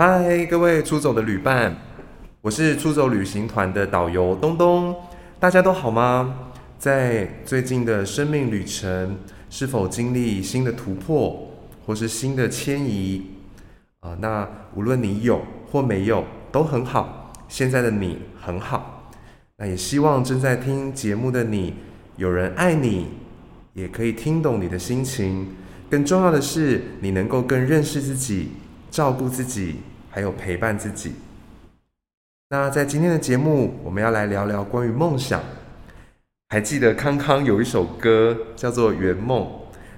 嗨，各位出走的旅伴，我是出走旅行团的导游东东，大家都好吗？在最近的生命旅程，是否经历新的突破，或是新的迁移？啊，那无论你有或没有，都很好。现在的你很好，那也希望正在听节目的你，有人爱你，也可以听懂你的心情。更重要的是，你能够更认识自己。照顾自己，还有陪伴自己。那在今天的节目，我们要来聊聊关于梦想。还记得康康有一首歌叫做《圆梦》，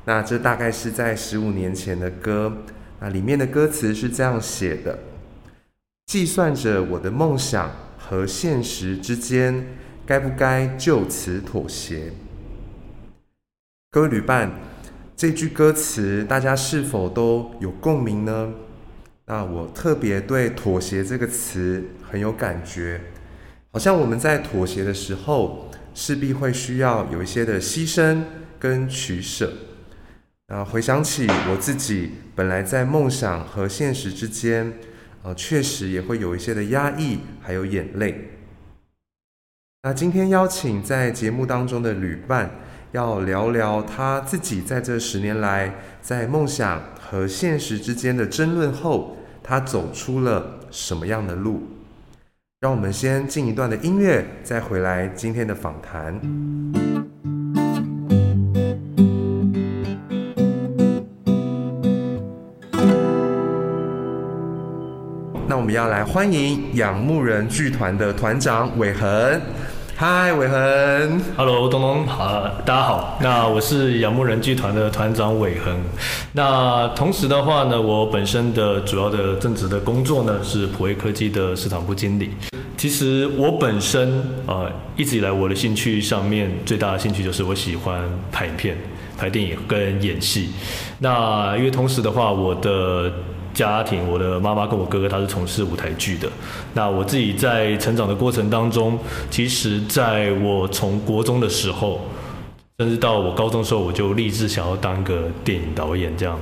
那这大概是在十五年前的歌。那里面的歌词是这样写的：计算着我的梦想和现实之间，该不该就此妥协？各位旅伴，这句歌词大家是否都有共鸣呢？那我特别对“妥协”这个词很有感觉，好像我们在妥协的时候，势必会需要有一些的牺牲跟取舍。那回想起我自己，本来在梦想和现实之间，呃，确实也会有一些的压抑，还有眼泪。那今天邀请在节目当中的旅伴，要聊聊他自己在这十年来，在梦想和现实之间的争论后。他走出了什么样的路？让我们先进一段的音乐，再回来今天的访谈。那我们要来欢迎仰慕人剧团的团长煒恒。嗨，伟恒，Hello，东东，好，大家好。那我是仰慕人剧团的团长伟恒。那同时的话呢，我本身的主要的正职的工作呢是普威科技的市场部经理。其实我本身呃一直以来我的兴趣上面最大的兴趣就是我喜欢拍影片、拍电影跟演戏。那因为同时的话，我的家庭，我的妈妈跟我哥哥他是从事舞台剧的。那我自己在成长的过程当中，其实在我从国中的时候，甚至到我高中的时候，我就立志想要当个电影导演这样。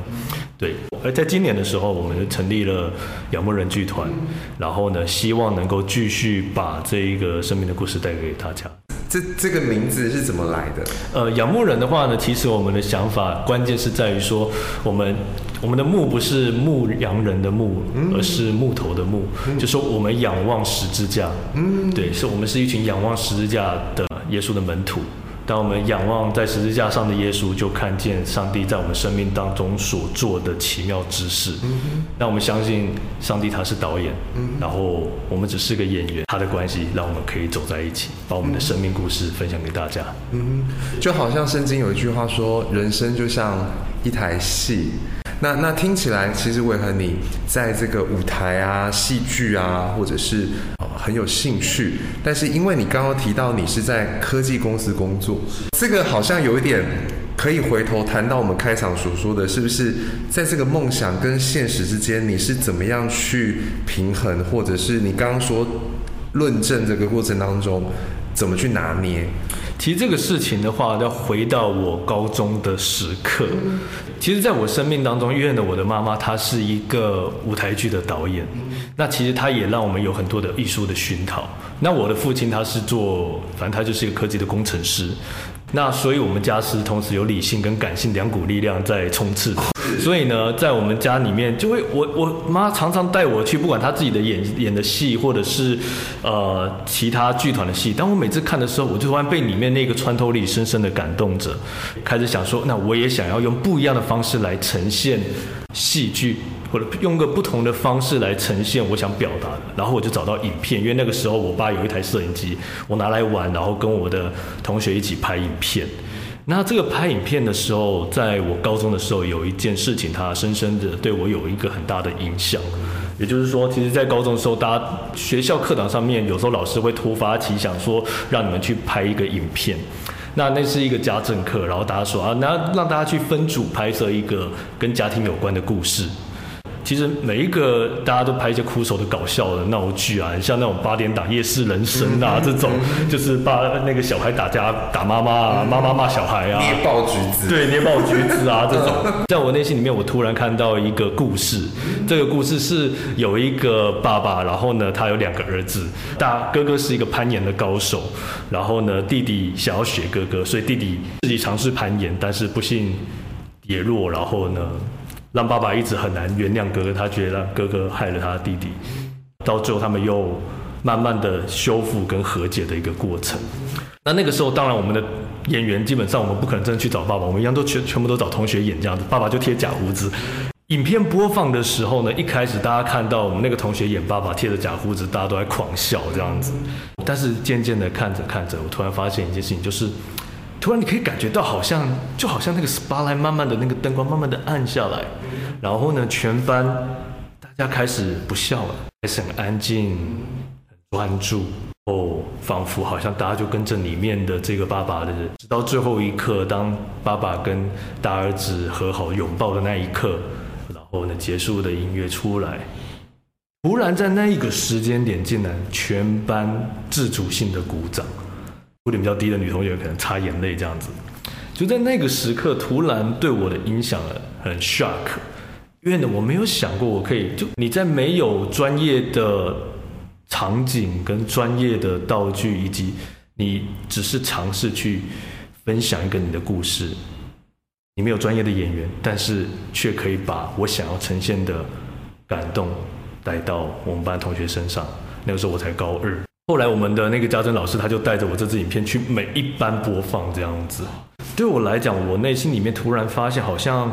对，而在今年的时候，我们就成立了仰慕人剧团，然后呢，希望能够继续把这一个生命的故事带给大家。这这个名字是怎么来的？呃，仰慕人的话呢，其实我们的想法关键是在于说，我们我们的牧不是牧羊人的牧，嗯、而是木头的木，嗯、就说我们仰望十字架，嗯，对，是我们是一群仰望十字架的耶稣的门徒。当我们仰望在十字架上的耶稣，就看见上帝在我们生命当中所做的奇妙之事。嗯哼，那我们相信上帝他是导演，嗯，然后我们只是个演员，他的关系让我们可以走在一起，把我们的生命故事分享给大家。嗯，就好像圣经有一句话说，人生就像一台戏。那那听起来，其实煒恒你在这个舞台啊、戏剧啊，或者是呃很有兴趣。但是因为你刚刚提到你是在科技公司工作，这个好像有一点可以回头谈到我们开场所说的，是不是在这个梦想跟现实之间，你是怎么样去平衡，或者是你刚刚说论证这个过程当中，怎么去拿捏？其实这个事情的话，要回到我高中的时刻。其实，在我生命当中，因为呢，我的妈妈她是一个舞台剧的导演，那其实她也让我们有很多的艺术的熏陶。那我的父亲他是做，反正他就是一个科技的工程师。那所以，我们家是同时有理性跟感性两股力量在冲刺。所以呢，在我们家里面，就会我我妈常常带我去，不管她自己的演演的戏，或者是呃其他剧团的戏。当我每次看的时候，我就突然被里面那个穿透力深深的感动着，开始想说，那我也想要用不一样的方式来呈现戏剧。或者用个不同的方式来呈现我想表达的，然后我就找到影片，因为那个时候我爸有一台摄影机，我拿来玩，然后跟我的同学一起拍影片。那这个拍影片的时候，在我高中的时候有一件事情，它深深的对我有一个很大的影响。也就是说，其实，在高中的时候，大家学校课堂上面有时候老师会突发奇想说，让你们去拍一个影片。那那是一个家政课，然后大家说啊，那让大家去分组拍摄一个跟家庭有关的故事。其实每一个大家都拍一些苦手的搞笑的闹剧啊，像那种八点档夜市人生啊，这种就是把那个小孩打架打妈妈啊，妈妈骂小孩啊，捏爆橘子，对，捏爆橘子啊 这种。在我内心里面，我突然看到一个故事，这个故事是有一个爸爸，然后呢，他有两个儿子，大哥哥是一个攀岩的高手，然后呢，弟弟想要学哥哥，所以弟弟自己尝试攀岩，但是不幸跌落，然后呢，让爸爸一直很难原谅哥哥，他觉得哥哥害了他弟弟，到最后他们又慢慢的修复跟和解的一个过程。那那个时候，当然我们的演员基本上我们不可能真的去找爸爸，我们一样都全全部都找同学演这样子，爸爸就贴假胡子。影片播放的时候呢，一开始大家看到我们那个同学演爸爸贴着假胡子，大家都在狂笑这样子。但是渐渐的看着看着，我突然发现一件事情，就是突然你可以感觉到好像就好像那个 spotlight 慢慢的那个灯光慢慢的暗下来，然后呢，全班大家开始不笑了，开始很安静、很专注，哦，仿佛好像大家就跟着里面的这个爸爸的，直到最后一刻，当爸爸跟大儿子和好拥抱的那一刻。然后呢，结束的音乐出来，突然在那一个时间点，竟然全班自主性的鼓掌，鼓点比较低的女同学可能擦眼泪这样子，就在那个时刻，突然对我的影响很 shock，因为呢，我没有想过我可以就你在没有专业的场景跟专业的道具，以及你只是尝试去分享一个你的故事。你没有专业的演员，但是却可以把我想要呈现的感动带到我们班同学身上。那个时候我才高二，后来我们的那个家珍老师他就带着我这支影片去每一班播放，这样子。对我来讲，我内心里面突然发现，好像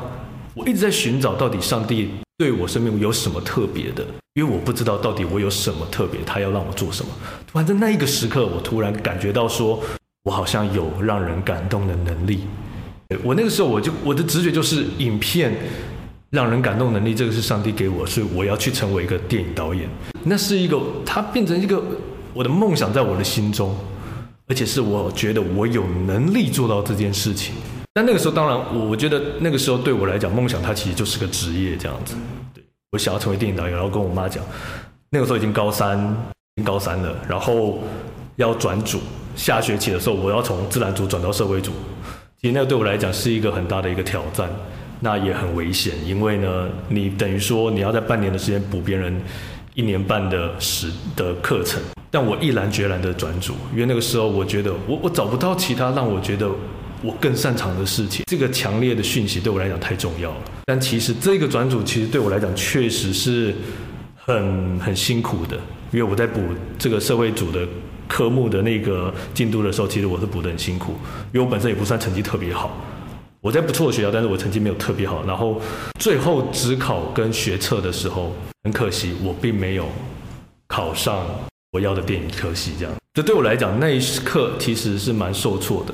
我一直在寻找到底上帝对我生命有什么特别的，因为我不知道到底我有什么特别，他要让我做什么。突然在那一个时刻，我突然感觉到说，我好像有让人感动的能力。我那个时候，我就我的直觉就是，影片让人感动能力，这个是上帝给我，所以我要去成为一个电影导演。那是一个，它变成一个我的梦想，在我的心中，而且是我觉得我有能力做到这件事情。但那个时候，当然，我觉得那个时候对我来讲，梦想它其实就是个职业这样子。对，我想要成为电影导演，然后跟我妈讲，那个时候已经高三，高三了，然后要转组，下学期的时候我要从自然组转到社会组。其实那个对我来讲是一个很大的一个挑战，那也很危险，因为呢，你等于说你要在半年的时间补别人一年半的时的课程，但我毅然决然的转组，因为那个时候我觉得我我找不到其他让我觉得我更擅长的事情，这个强烈的讯息对我来讲太重要了。但其实这个转组其实对我来讲确实是很很辛苦的，因为我在补这个社会组的。科目的那个进度的时候，其实我是补得很辛苦，因为我本身也不算成绩特别好。我在不错的学校，但是我成绩没有特别好。然后最后只考跟学测的时候，很可惜我并没有考上我要的电影科系。这样，这对我来讲那一刻其实是蛮受挫的。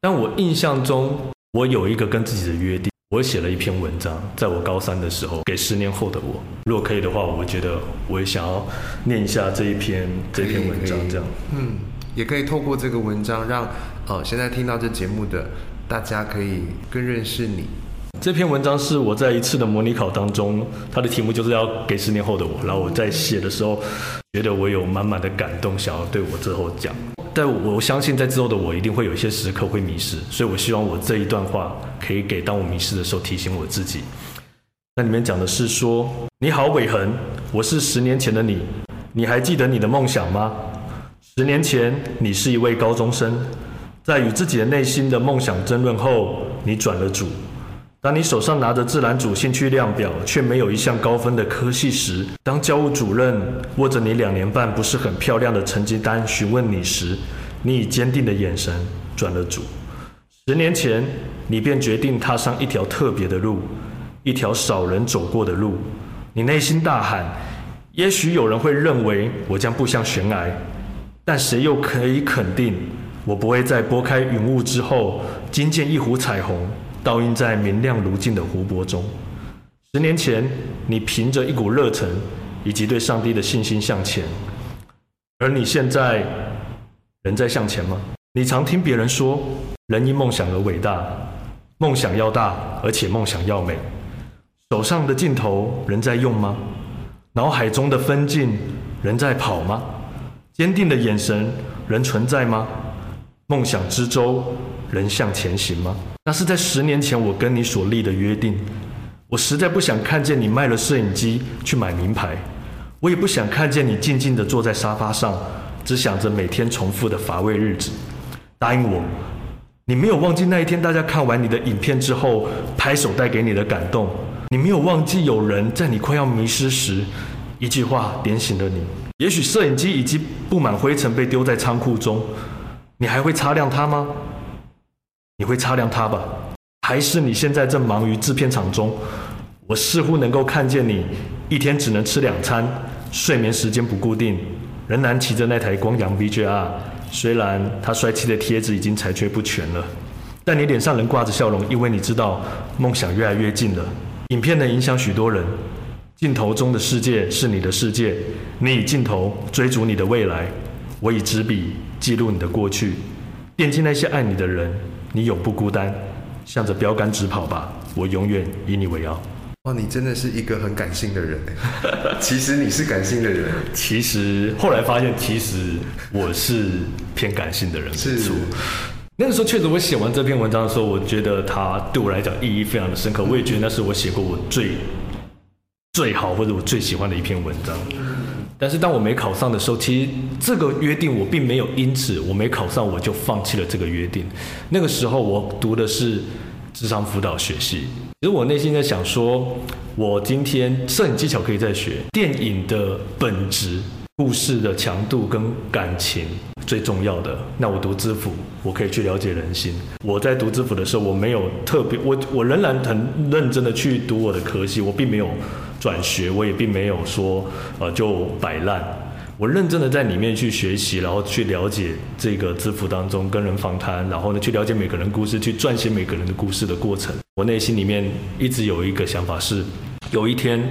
但我印象中，我有一个跟自己的约定。我写了一篇文章，在我高三的时候，给十年后的我。如果可以的话，我觉得我也想要念一下这一篇这篇文章，这样。嗯，也可以透过这个文章让，让呃现在听到这节目的大家可以更认识你。这篇文章是我在一次的模拟考当中，它的题目就是要给十年后的我，然后我在写的时候，觉得我有满满的感动，想要对我之后讲。但我相信，在之后的我一定会有一些时刻会迷失，所以我希望我这一段话可以给当我迷失的时候提醒我自己。那里面讲的是说：“你好，伟恒，我是十年前的你，你还记得你的梦想吗？十年前，你是一位高中生，在与自己的内心的梦想争论后，你转了组。”当你手上拿着自然组兴趣量表，却没有一项高分的科系时；当教务主任握着你两年半不是很漂亮的成绩单询问你时，你以坚定的眼神转了组。十年前，你便决定踏上一条特别的路，一条少人走过的路。你内心大喊：“也许有人会认为我将步向悬崖，但谁又可以肯定我不会在拨开云雾之后，惊见一湖彩虹？”倒映在明亮如镜的湖泊中。十年前，你凭着一股热忱以及对上帝的信心向前，而你现在仍在向前吗？你常听别人说，人因梦想而伟大，梦想要大，而且梦想要美。手上的镜头仍在用吗？脑海中的分镜仍在跑吗？坚定的眼神仍存在吗？梦想之舟仍向前行吗？那是在十年前我跟你所立的约定。我实在不想看见你卖了摄影机去买名牌，我也不想看见你静静地坐在沙发上，只想着每天重复的乏味日子。答应我，你没有忘记那一天大家看完你的影片之后拍手带给你的感动，你没有忘记有人在你快要迷失时，一句话点醒了你。也许摄影机已经布满灰尘被丢在仓库中，你还会擦亮它吗？你会擦亮它吧？还是你现在正忙于制片厂中？我似乎能够看见你一天只能吃两餐，睡眠时间不固定，仍然骑着那台光阳 VJR。虽然它帅气的贴纸已经残缺不全了，但你脸上仍挂着笑容，因为你知道梦想越来越近了。影片能影响许多人，镜头中的世界是你的世界，你以镜头追逐你的未来，我以纸笔记录你的过去，惦记那些爱你的人，你永不孤单。向着标杆直跑吧，我永远以你为傲。哇，你真的是一个很感性的人哎。其实你是感性的人，其实后来发现，其实我是偏感性的人。是。那个时候确实，我写完这篇文章的时候，我觉得它对我来讲意义非常的深刻。我也觉得那是我写过我最最好或者我最喜欢的一篇文章。但是当我没考上的时候，其实这个约定我并没有因此我没考上我就放弃了这个约定。那个时候我读的是智商辅导学系，其实我内心在想说，我今天摄影技巧可以再学，电影的本质、故事的强度跟感情最重要的，那我读资辅，我可以去了解人心。我在读资辅的时候，我没有特别，我我仍然很认真的去读我的科系，我并没有。转学，我也并没有说，呃，就摆烂。我认真的在里面去学习，然后去了解这个资辅当中跟人访谈，然后呢，去了解每个人故事，去撰写每个人的故事的过程。我内心里面一直有一个想法是，有一天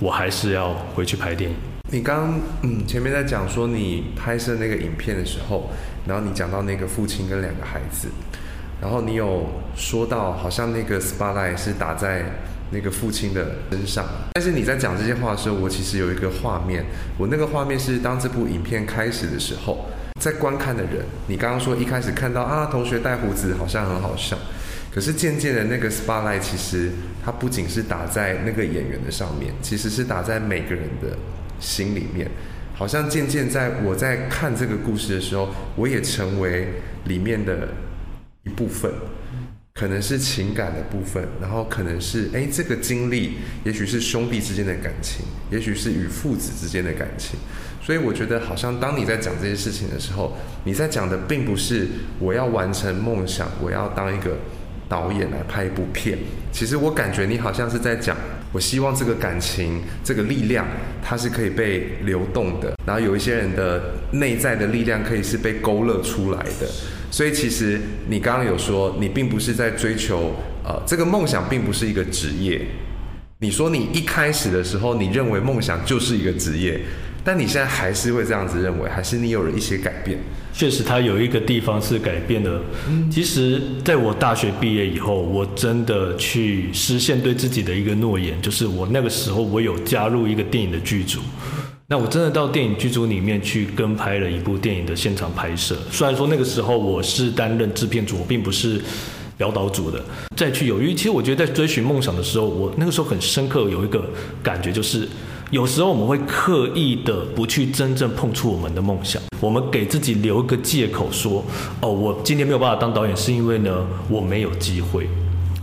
我还是要回去拍电影。你刚嗯前面在讲说你拍摄那个影片的时候，然后你讲到那个父亲跟两个孩子，然后你有说到好像那个 spotlight 是打在。那个父亲的身上，但是你在讲这些话的时候，我其实有一个画面，我那个画面是当这部影片开始的时候，在观看的人，你刚刚说一开始看到啊，同学带胡子好像很好笑，可是渐渐的那个 spotlight 其实它不仅是打在那个演员的上面，其实是打在每个人的心里面，好像渐渐在我在看这个故事的时候，我也成为里面的一部分。可能是情感的部分，然后可能是哎，这个经历，也许是兄弟之间的感情，也许是与父子之间的感情。所以我觉得，好像当你在讲这些事情的时候，你在讲的并不是我要完成梦想，我要当一个导演来拍一部片。其实我感觉你好像是在讲，我希望这个感情，这个力量，它是可以被流动的。然后有一些人的内在的力量，可以是被勾勒出来的。所以其实你刚刚有说，你并不是在追求，呃，这个梦想并不是一个职业。你说你一开始的时候，你认为梦想就是一个职业，但你现在还是会这样子认为，还是你有了一些改变？确实，它有一个地方是改变的。其实，在我大学毕业以后，我真的去实现对自己的一个诺言，就是我那个时候我有加入一个电影的剧组。那我真的到电影剧组里面去跟拍了一部电影的现场拍摄。虽然说那个时候我是担任制片组，我并不是表导组的。再去有，因为其实我觉得在追寻梦想的时候，我那个时候很深刻有一个感觉，就是有时候我们会刻意的不去真正碰触我们的梦想，我们给自己留一个借口说，哦，我今天没有办法当导演，是因为呢我没有机会。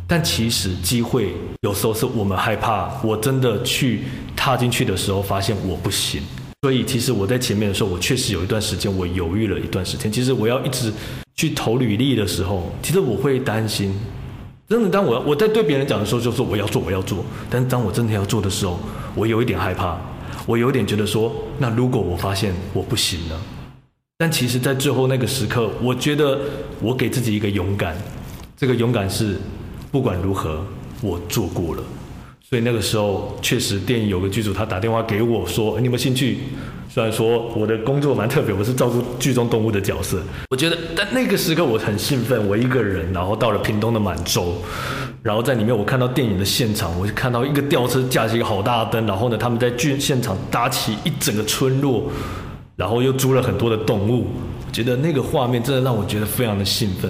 但其实机会有时候是我们害怕，我真的去踏进去的时候，发现我不行。所以其实我在前面的时候，我确实有一段时间我犹豫了一段时间。其实我要一直去投履历的时候，其实我会担心。真的，当我我在对别人讲的时候，就说我要做，我要做。但是当我真的要做的时候，我有一点害怕，我有一点觉得说，那如果我发现我不行了，但其实，在最后那个时刻，我觉得我给自己一个勇敢，这个勇敢是。不管如何，我做过了，所以那个时候确实电影有个剧组，他打电话给我说：“你有没有兴趣虽然说我的工作蛮特别，我是照顾剧中动物的角色。我觉得，但那个时刻我很兴奋，我一个人，然后到了屏东的满洲，然后在里面我看到电影的现场，我就看到一个吊车架起一个好大的灯，然后呢，他们在剧现场搭起一整个村落，然后又租了很多的动物，觉得那个画面真的让我觉得非常的兴奋。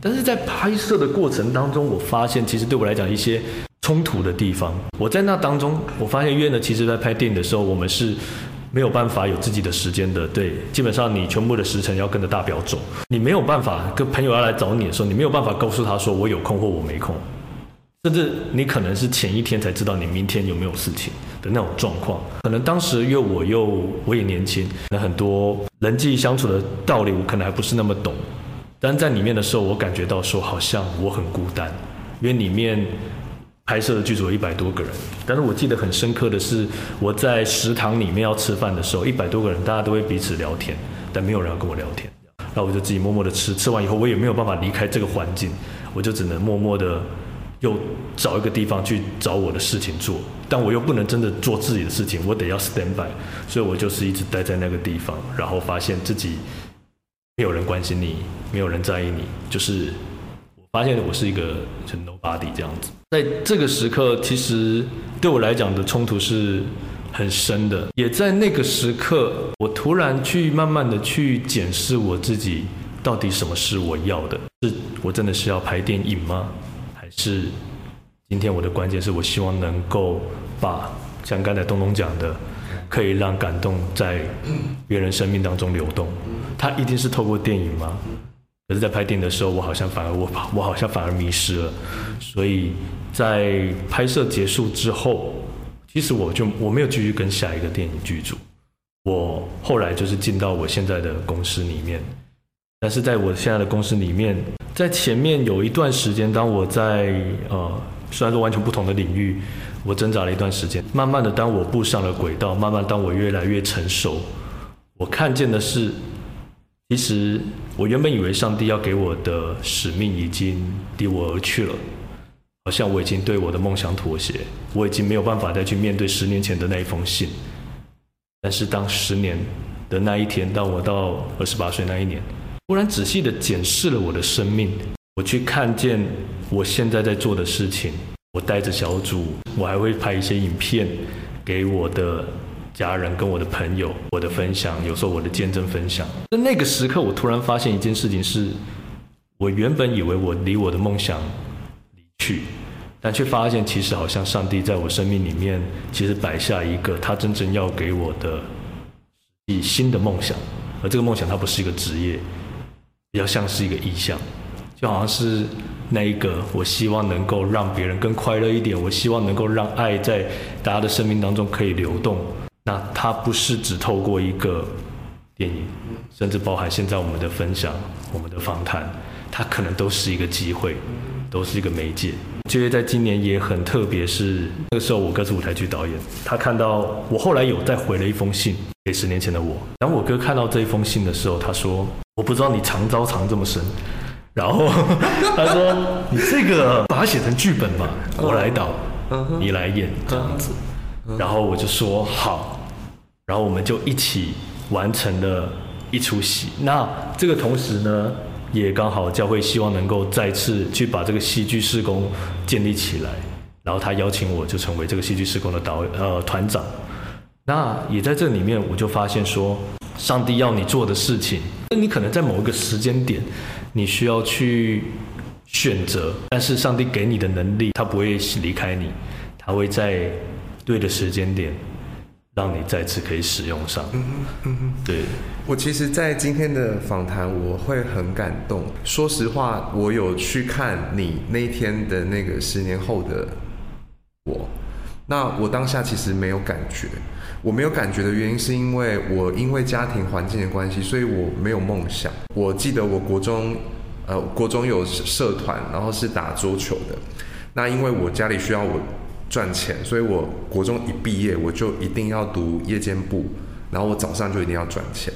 但是在拍摄的过程当中，我发现其实对我来讲一些冲突的地方。我在那当中，我发现约呢，其实在拍电影的时候，我们是没有办法有自己的时间的。对，基本上你全部的时辰要跟着大表走，你没有办法跟朋友要来找你的时候，你没有办法告诉他说我有空或我没空，甚至你可能是前一天才知道你明天有没有事情的那种状况。可能当时因为我又我也年轻，那很多人际相处的道理我可能还不是那么懂。但在里面的时候，我感觉到说好像我很孤单，因为里面拍摄的剧组有一百多个人。但是我记得很深刻的是，我在食堂里面要吃饭的时候，一百多个人大家都会彼此聊天，但没有人要跟我聊天。然后我就自己默默的吃，吃完以后我也没有办法离开这个环境，我就只能默默的又找一个地方去找我的事情做。但我又不能真的做自己的事情，我得要 stand by，所以我就是一直待在那个地方，然后发现自己。没有人关心你，没有人在意你，就是我发现我是一个是 nobody 这样子。在这个时刻，其实对我来讲的冲突是很深的。也在那个时刻，我突然去慢慢的去检视我自己，到底什么是我要的？是我真的是要拍电影吗？还是今天我的关键是我希望能够把像刚才东东讲的。可以让感动在别人生命当中流动，它一定是透过电影吗？可是，在拍电影的时候，我好像反而我我好像反而迷失了。所以在拍摄结束之后，其实我就我没有继续跟下一个电影剧组，我后来就是进到我现在的公司里面。但是在我现在的公司里面，在前面有一段时间，当我在呃，虽然说完全不同的领域。我挣扎了一段时间，慢慢的，当我步上了轨道，慢慢当我越来越成熟，我看见的是，其实我原本以为上帝要给我的使命已经离我而去了，好像我已经对我的梦想妥协，我已经没有办法再去面对十年前的那一封信。但是当十年的那一天，当我到二十八岁那一年，忽然仔细的检视了我的生命，我去看见我现在在做的事情。我带着小组，我还会拍一些影片给我的家人跟我的朋友，我的分享，有时候我的见证分享。在那个时刻，我突然发现一件事情是，我原本以为我离我的梦想离去，但却发现其实好像上帝在我生命里面，其实摆下一个他真正要给我的以新的梦想，而这个梦想它不是一个职业，比较像是一个意象，就好像是。那一个，我希望能够让别人更快乐一点。我希望能够让爱在大家的生命当中可以流动。那它不是只透过一个电影，甚至包含现在我们的分享、我们的访谈，它可能都是一个机会，都是一个媒介。觉得在今年也很特别，是那个时候我哥是舞台剧导演，他看到我后来有再回了一封信给十年前的我。然后我哥看到这一封信的时候，他说：“我不知道你藏招藏这么深。”然后 他说：“你这个把它写成剧本吧，我来导，你来演这样子。”然后我就说好，然后我们就一起完成了一出戏。那这个同时呢，也刚好教会希望能够再次去把这个戏剧施工建立起来。然后他邀请我就成为这个戏剧施工的导呃团长。那也在这里面，我就发现说，上帝要你做的事情，那你可能在某一个时间点。你需要去选择，但是上帝给你的能力，他不会离开你，他会在对的时间点，让你再次可以使用上。嗯哼，嗯哼，对。我其实，在今天的访谈，我会很感动。说实话，我有去看你那一天的那个十年后的我，那我当下其实没有感觉。我没有感觉的原因，是因为我因为家庭环境的关系，所以我没有梦想。我记得我国中，呃，国中有社团，然后是打桌球的。那因为我家里需要我赚钱，所以我国中一毕业，我就一定要读夜间部，然后我早上就一定要赚钱。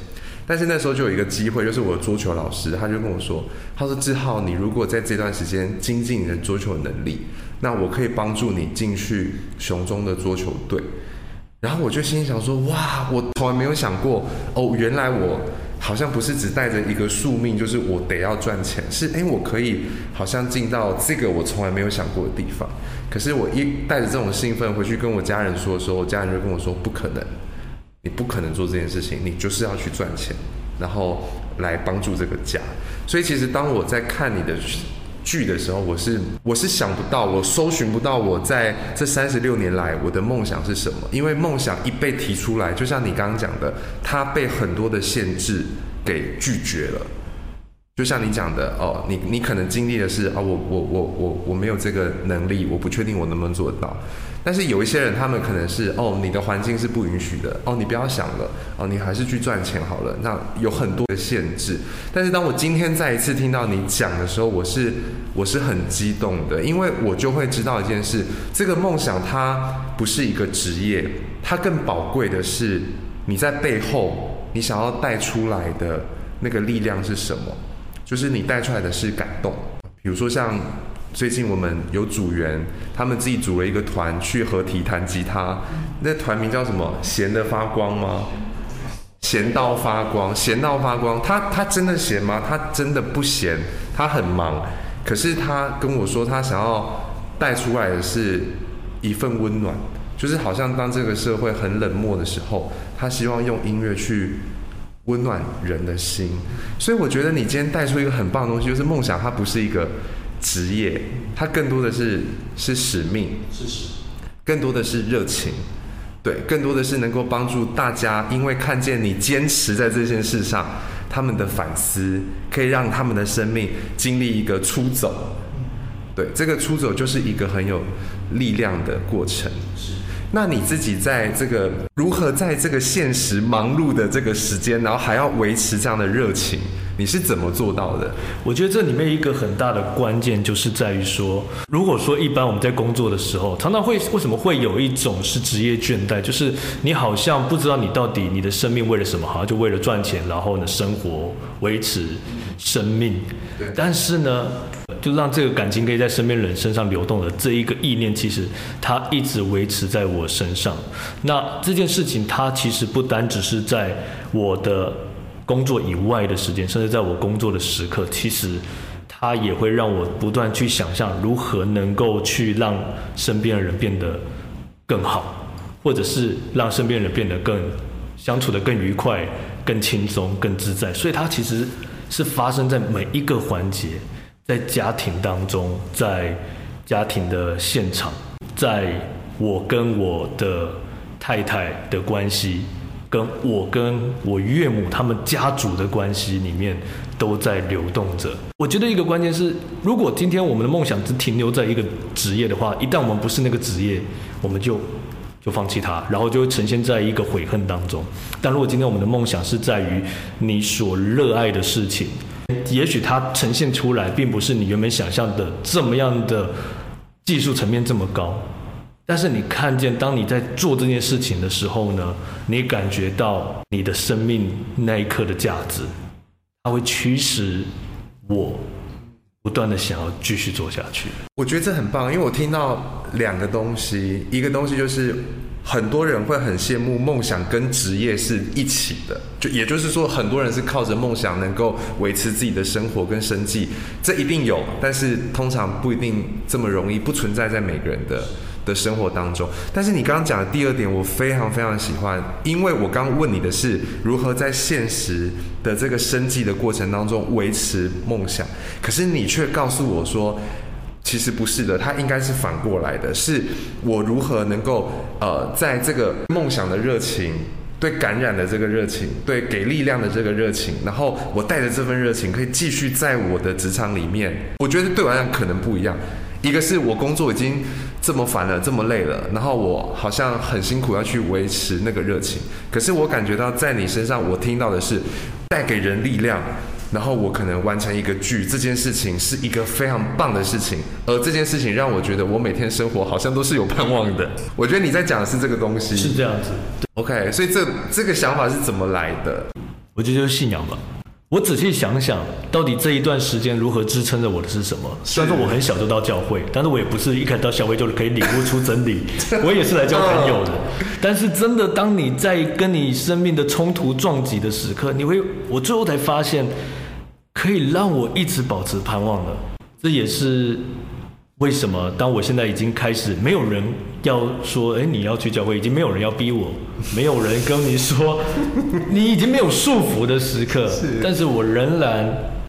但是那时候就有一个机会，就是我的桌球老师，他就跟我说，他说志浩，你如果在这段时间精进你的桌球能力，那我可以帮助你进去雄中的桌球队。然后我就心想说，哇，我从来没有想过，哦，原来我好像不是只带着一个宿命，就是我得要赚钱，是哎，我可以好像进到这个我从来没有想过的地方。可是我一带着这种兴奋回去跟我家人说的时候，我家人就跟我说，不可能，你不可能做这件事情，你就是要去赚钱，然后来帮助这个家。所以其实当我在看你的。剧的时候，我是我是想不到，我搜寻不到我在这三十六年来我的梦想是什么？因为梦想一被提出来，就像你刚刚讲的，它被很多的限制给拒绝了。就像你讲的哦，你你可能经历的是啊、我我我我我没有这个能力，我不确定我能不能做得到。但是有一些人，他们可能是哦，你的环境是不允许的哦，你不要想了哦，你还是去赚钱好了。那有很多的限制。但是当我今天再一次听到你讲的时候，我是我是很激动的，因为我就会知道一件事：这个梦想它不是一个职业，它更宝贵的是你在背后你想要带出来的那个力量是什么？就是你带出来的是感动。比如说像。最近我们有组员，他们自己组了一个团去合体弹吉他，那团名叫什么？闲得发光吗？闲到发光，闲到发光。他他真的闲吗？他真的不闲，他很忙。可是他跟我说，他想要带出来的是一份温暖，就是好像当这个社会很冷漠的时候，他希望用音乐去温暖人的心。所以我觉得你今天带出一个很棒的东西，就是梦想，它不是一个。职业，它更多的是是使命，是使，更多的是热情，对，更多的是能够帮助大家，因为看见你坚持在这件事上，他们的反思可以让他们的生命经历一个出走，对，这个出走就是一个很有力量的过程。是，那你自己在这个如何在这个现实忙碌的这个时间，然后还要维持这样的热情？你是怎么做到的？我觉得这里面一个很大的关键就是在于说，如果说一般我们在工作的时候，常常会为什么会有一种是职业倦怠，就是你好像不知道你到底你的生命为了什么，好像就为了赚钱，然后呢生活维持生命。但是呢，就让这个感情可以在身边人身上流动的这一个意念，其实它一直维持在我身上。那这件事情，它其实不单只是在我的。工作以外的时间，甚至在我工作的时刻，其实它也会让我不断去想象如何能够去让身边的人变得更好，或者是让身边人变得更相处得更愉快、更轻松、更自在。所以它其实是发生在每一个环节，在家庭当中，在家庭的现场，在我跟我的太太的关系。跟我跟我岳母他们家族的关系里面都在流动着。我觉得一个关键是，如果今天我们的梦想只停留在一个职业的话，一旦我们不是那个职业，我们就就放弃它，然后就会呈现在一个悔恨当中。但如果今天我们的梦想是在于你所热爱的事情，也许它呈现出来并不是你原本想象的这么样的技术层面这么高。但是你看见，当你在做这件事情的时候呢，你感觉到你的生命那一刻的价值，它会驱使我不断的想要继续做下去。我觉得这很棒，因为我听到两个东西，一个东西就是很多人会很羡慕梦想跟职业是一起的，就也就是说，很多人是靠着梦想能够维持自己的生活跟生计，这一定有，但是通常不一定这么容易，不存在在每个人的。的生活当中，但是你刚刚讲的第二点，我非常非常喜欢，因为我刚问你的是如何在现实的这个生计的过程当中维持梦想，可是你却告诉我说，其实不是的，它应该是反过来的，是我如何能够呃，在这个梦想的热情、对感染的这个热情、对给力量的这个热情，然后我带着这份热情可以继续在我的职场里面，我觉得对我来讲可能不一样。一个是我工作已经这么烦了，这么累了，然后我好像很辛苦要去维持那个热情。可是我感觉到在你身上，我听到的是带给人力量，然后我可能完成一个剧，这件事情是一个非常棒的事情。而这件事情让我觉得我每天生活好像都是有盼望的。我觉得你在讲的是这个东西，是这样子。OK，所以这这个想法是怎么来的？我觉得就是信仰吧。我仔细想想，到底这一段时间如何支撑着我的是什么？虽然说我很小就到教会，但是我也不是一开始到教会就可以领悟出真理，我也是来交朋友的。但是真的，当你在跟你生命的冲突撞击的时刻，你会，我最后才发现，可以让我一直保持盼望的。这也是为什么，当我现在已经开始，没有人要说，哎，你要去教会，已经没有人要逼我。没有人跟你说，你已经没有束缚的时刻，是，但是我仍然，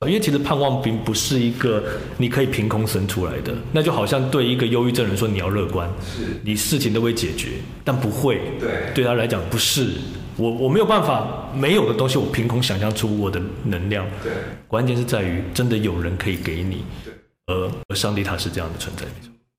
因为其实盼望并不是一个你可以凭空生出来的，那就好像对一个忧郁症人说你要乐观，是，你事情都会解决，但不会，对，对他来讲不是，我我没有办法，没有的东西我凭空想象出我的能量，对，关键是在于真的有人可以给你，对，而而上帝他是这样的存在。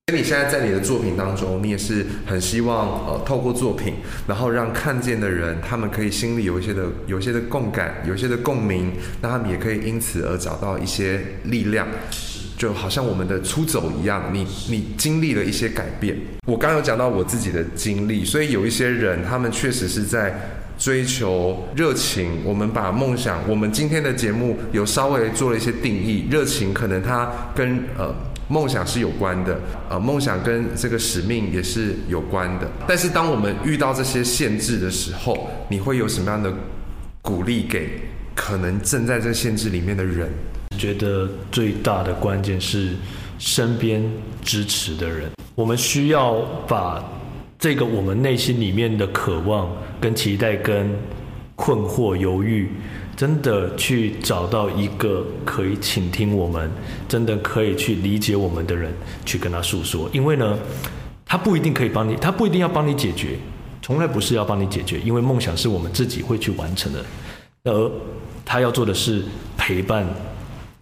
所以你现在在你的作品当中，你也是很希望呃透过作品，然后让看见的人，他们可以心里有一些的有一些的共感，有一些的共鸣，那他们也可以因此而找到一些力量，就好像我们的出走一样，你你经历了一些改变。我刚有讲到我自己的经历，所以有一些人，他们确实是在追求热情。我们把梦想，我们今天的节目有稍微做了一些定义，热情可能它跟呃。梦想是有关的，呃，梦想跟这个使命也是有关的。但是当我们遇到这些限制的时候，你会有什么样的鼓励给可能正在这限制里面的人？觉得最大的关键是身边支持的人。我们需要把这个我们内心里面的渴望、跟期待、跟困惑、犹豫。真的去找到一个可以倾听我们，真的可以去理解我们的人，去跟他诉说。因为呢，他不一定可以帮你，他不一定要帮你解决，从来不是要帮你解决。因为梦想是我们自己会去完成的，而他要做的是陪伴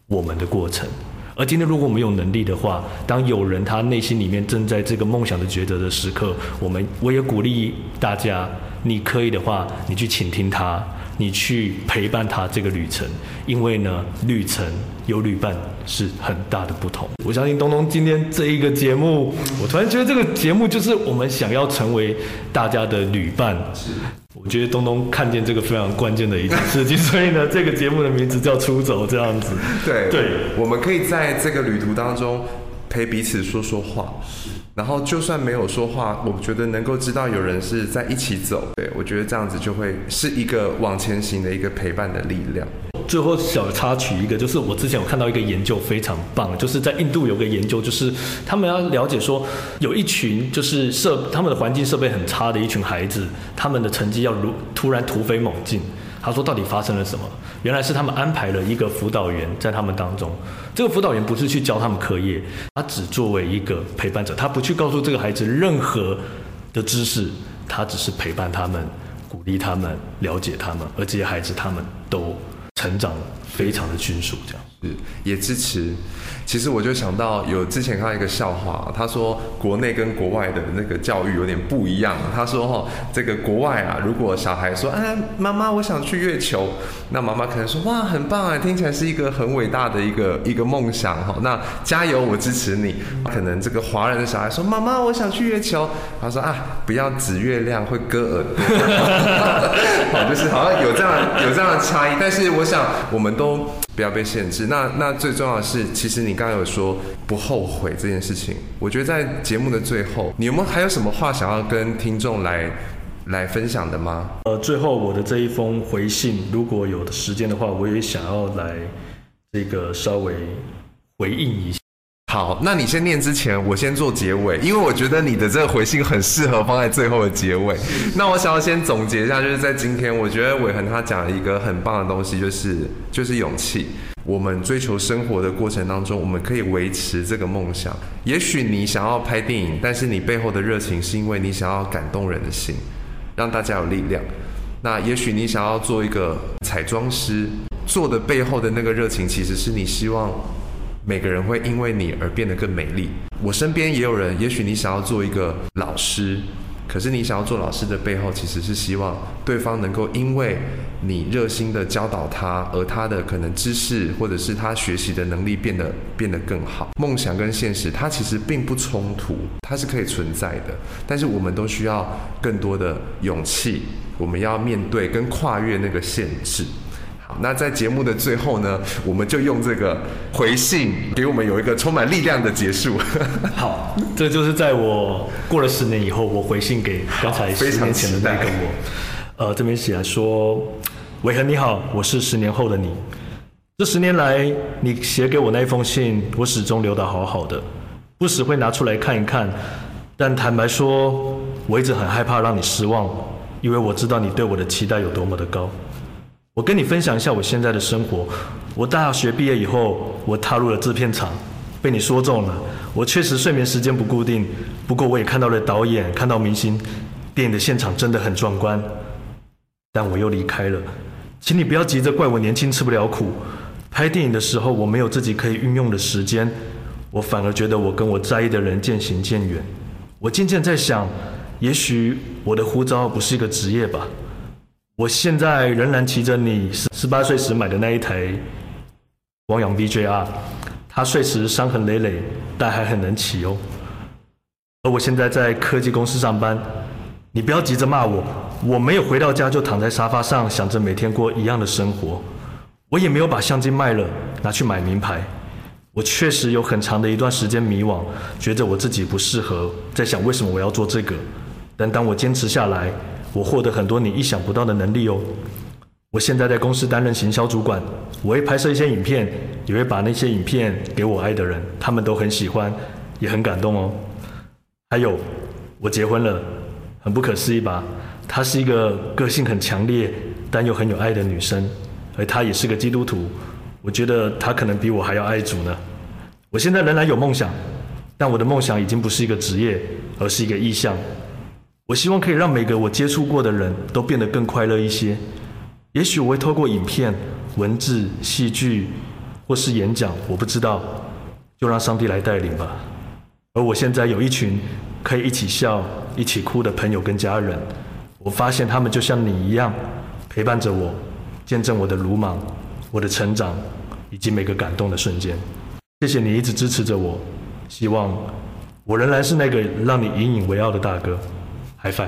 我们的过程。而今天如果我们有能力的话，当有人他内心里面正在这个梦想的抉择的时刻，我们我也鼓励大家，你可以的话，你去倾听他。你去陪伴他这个旅程，因为呢，旅程有旅伴是很大的不同。我相信东东今天这一个节目，我突然觉得这个节目就是我们想要成为大家的旅伴。是，我觉得东东看见这个非常关键的一件事情，所以呢，这个节目的名字叫《出走》这样子。对对，我们可以在这个旅途当中陪彼此说说话。然后就算没有说话，我觉得能够知道有人是在一起走，对，我觉得这样子就会是一个往前行的一个陪伴的力量。最后小插曲一个，就是我之前有看到一个研究非常棒，就是在印度有个研究，就是他们要了解说，有一群就是设他们的环境设备很差的一群孩子，他们的成绩要如突然突飞猛进。他说：“到底发生了什么？原来是他们安排了一个辅导员在他们当中。这个辅导员不是去教他们课业，他只作为一个陪伴者，他不去告诉这个孩子任何的知识，他只是陪伴他们，鼓励他们，了解他们，而这些孩子他们都成长非常的迅速，这样。”是也支持，其实我就想到有之前看到一个笑话，他说国内跟国外的那个教育有点不一样。他说哈，这个国外啊，如果小孩说，哎，妈妈我想去月球，那妈妈可能说，哇，很棒啊，听起来是一个很伟大的一个一个梦想哈，那加油，我支持你。可能这个华人的小孩说，妈妈我想去月球，他说啊，不要指月亮会割耳，好，就是好像有这样有这样的差异，但是我我们都。不要被限制。那那最重要的是，其实你刚刚有说不后悔这件事情。我觉得在节目的最后，你有没有还有什么话想要跟听众来来分享的吗？呃，最后我的这一封回信，如果有时间的话，我也想要来这个稍微回应一下。好，那你先念之前，我先做结尾，因为我觉得你的这个回信很适合放在最后的结尾。那我想要先总结一下，就是在今天，我觉得伟恒他讲了一个很棒的东西，就是就是勇气。我们追求生活的过程当中，我们可以维持这个梦想。也许你想要拍电影，但是你背后的热情是因为你想要感动人的心，让大家有力量。那也许你想要做一个彩妆师，做的背后的那个热情，其实是你希望。每个人会因为你而变得更美丽。我身边也有人，也许你想要做一个老师，可是你想要做老师的背后，其实是希望对方能够因为你热心的教导他，而他的可能知识或者是他学习的能力变得变得更好。梦想跟现实，它其实并不冲突，它是可以存在的。但是我们都需要更多的勇气，我们要面对跟跨越那个限制。好，那在节目的最后呢，我们就用这个回信给我们有一个充满力量的结束。好，这就是在我过了十年以后，我回信给刚才十年前的那个我。呃，这边写来说，伟恒你好，我是十年后的你。这十年来，你写给我那一封信，我始终留得好好的，不时会拿出来看一看。但坦白说，我一直很害怕让你失望，因为我知道你对我的期待有多么的高。我跟你分享一下我现在的生活。我大学毕业以后，我踏入了制片厂，被你说中了。我确实睡眠时间不固定，不过我也看到了导演，看到明星，电影的现场真的很壮观。但我又离开了，请你不要急着怪我年轻吃不了苦。拍电影的时候，我没有自己可以运用的时间，我反而觉得我跟我在意的人渐行渐远。我渐渐在想，也许我的护照不是一个职业吧。我现在仍然骑着你十十八岁时买的那一台光阳 VJR，它碎时伤痕累累，但还很能骑哦。而我现在在科技公司上班，你不要急着骂我，我没有回到家就躺在沙发上想着每天过一样的生活，我也没有把相机卖了拿去买名牌。我确实有很长的一段时间迷惘，觉得我自己不适合，在想为什么我要做这个。但当我坚持下来。我获得很多你意想不到的能力哦！我现在在公司担任行销主管，我会拍摄一些影片，也会把那些影片给我爱的人，他们都很喜欢，也很感动哦。还有，我结婚了，很不可思议吧？她是一个个性很强烈，但又很有爱的女生，而她也是个基督徒。我觉得她可能比我还要爱主呢。我现在仍然有梦想，但我的梦想已经不是一个职业，而是一个意向。我希望可以让每个我接触过的人都变得更快乐一些。也许我会透过影片、文字、戏剧，或是演讲，我不知道，就让上帝来带领吧。而我现在有一群可以一起笑、一起哭的朋友跟家人，我发现他们就像你一样，陪伴着我，见证我的鲁莽、我的成长，以及每个感动的瞬间。谢谢你一直支持着我，希望我仍然是那个让你引以为傲的大哥。High five！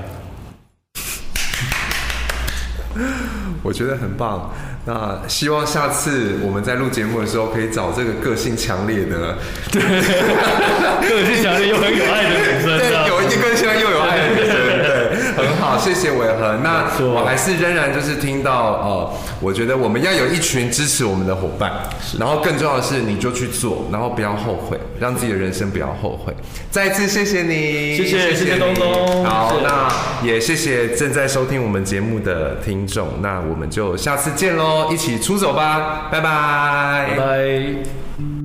我觉得很棒。那希望下次我们在录节目的时候，可以找这个个性强烈的，对，个性强烈又很有爱的女生，对，有一个个性又有爱的女生，对，很好，谢谢伟恒。那我还是仍然就是听到，呃，我觉得我们要有一群支持我们的伙伴，然后更重要的是，你就去做，然后不要后悔，让自己的人生不要后悔。再一次谢谢你，谢谢谢谢东东。好，那也谢谢正在收听我们节目的听众，那我们就下次见喽。一起出走吧，拜拜，拜拜。